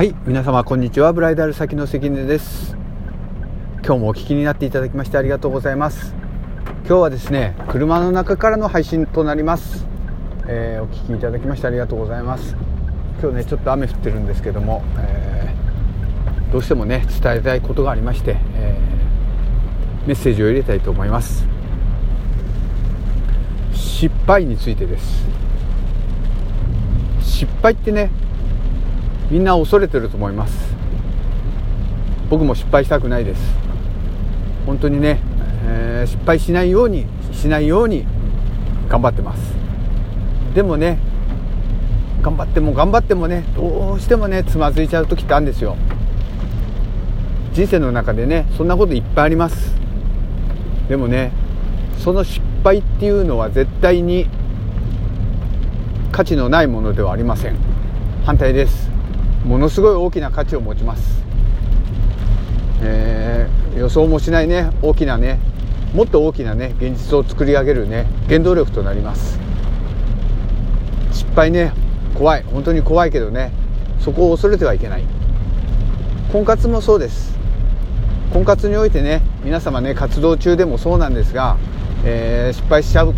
はい皆様こんにちは。ブライダル先の関根です。今日もお聞きになっていただきましてありがとうございます。今日はですね車の中からの配信となります、えー、お聞きいただきましてありがとうございます。今日ねちょっと雨降ってるんですけども、えー、どうしてもね伝えたいことがありまして、えー、メッセージを入れたいと思います。失敗についてです。失敗ってねみんな恐れてると思います。僕も失敗したくないです。本当にね、えー、失敗しないようにしないように頑張ってます。でもね頑張っても頑張ってもねどうしてもねつまずいちゃう時ってあるんですよ。人生の中でねそんなこといっぱいあります。でもねその失敗っていうのは絶対に価値のないものではありません。反対です。ものすごい大きな価値を持ちます、えー、予想もしないね大きなねもっと大きなね現実を作り上げるね原動力となります。失敗ね怖い。本当に怖いけどねそこを恐れてはいけない。婚活もそうです。婚活においてね皆様ね活動中でもそうなんですが、えー、失敗しちゃう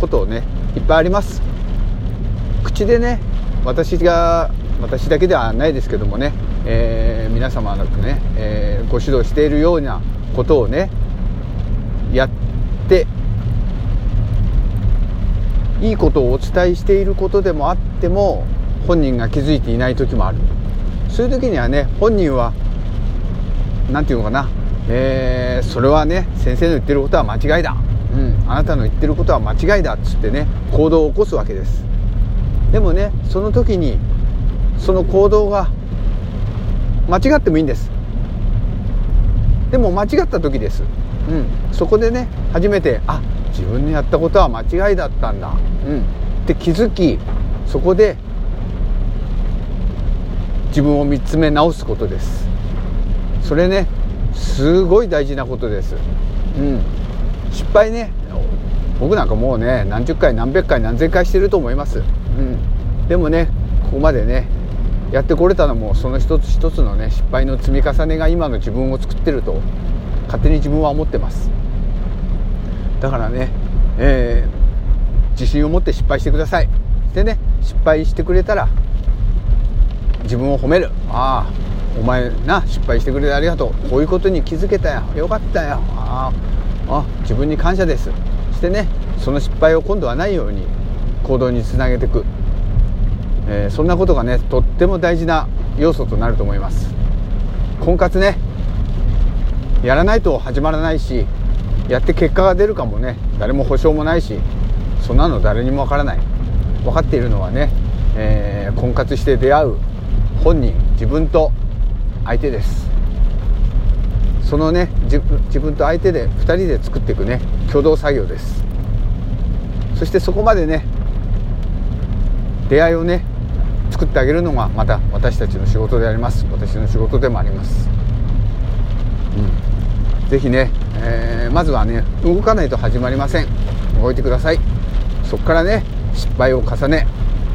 ことをねいっぱいあります。口でね私が私だけではないですけどもね、えー、皆様のね、えー、ご指導しているようなことをねやっていいことをお伝えしていることでもあっても本人が気づいていない時もある。そういう時にはね本人は何て言うのかな、えー、それはね先生の言ってることは間違いだ、うん、あなたの言ってることは間違いだっつってね行動を起こすわけです。でもねその時にその行動が間違ってもいいんです。でも間違った時です、うん、そこでね初めてあ自分のやったことは間違いだったんだ、うん、って気づきそこで自分を見つめ直すことです。それねすごい大事なことです、うん、失敗ね僕なんかもうね何十回何百回何千回してると思います、うん、でもねここまでねやってこれたのもその一つ一つのね失敗の積み重ねが今の自分を作ってると勝手に自分は思ってます。だからね、えー、自信を持って失敗してください。でね失敗してくれたら自分を褒める。ああお前な失敗してくれてありがとう。こういうことに気づけたよ。よかったよ。ああ自分に感謝です。してねその失敗を今度はないように行動につなげていく。えー、そんなことがねとっても大事な要素となると思います。婚活ねやらないと始まらないしやって結果が出るかもね誰も保証もないしそんなの誰にもわからない。分かっているのはね、えー、婚活して出会う本人自分と相手です。そのね自分と相手で2人で作っていくね共同作業です。そしてそこまでね出会いをね作ってあげるのがまた私たちの仕事であります。私の仕事でもあります、うん、ぜひね、えー、まずはね動かないと始まりません。動いてください。そこからね失敗を重ね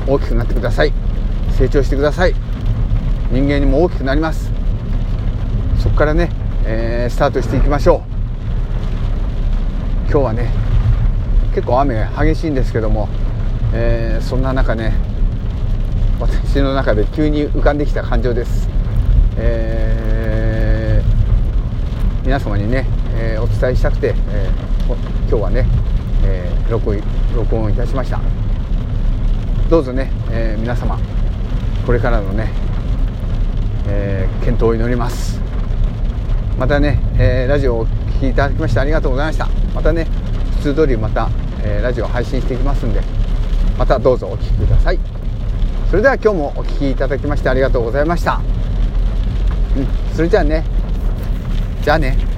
大きくなってください。成長してください。人間にも大きくなります。そこからね、えー、スタートしていきましょう。今日はね結構雨激しいんですけども、えー、そんな中ね私の中で急に浮かんできた感情です、えー、皆様にね、えー、お伝えしたくて、えー、今日はね、え録音録音いたしました。どうぞね、え皆様これからのね、え検討を祈ります。またね、えラジオをお聴きいただきましてありがとうございました。またね普通通りまた、えラジオ配信していきますんでまたどうぞお聴きください。それでは今日もお聴きいただきましてありがとうございました、うん、それじゃあね。じゃあね。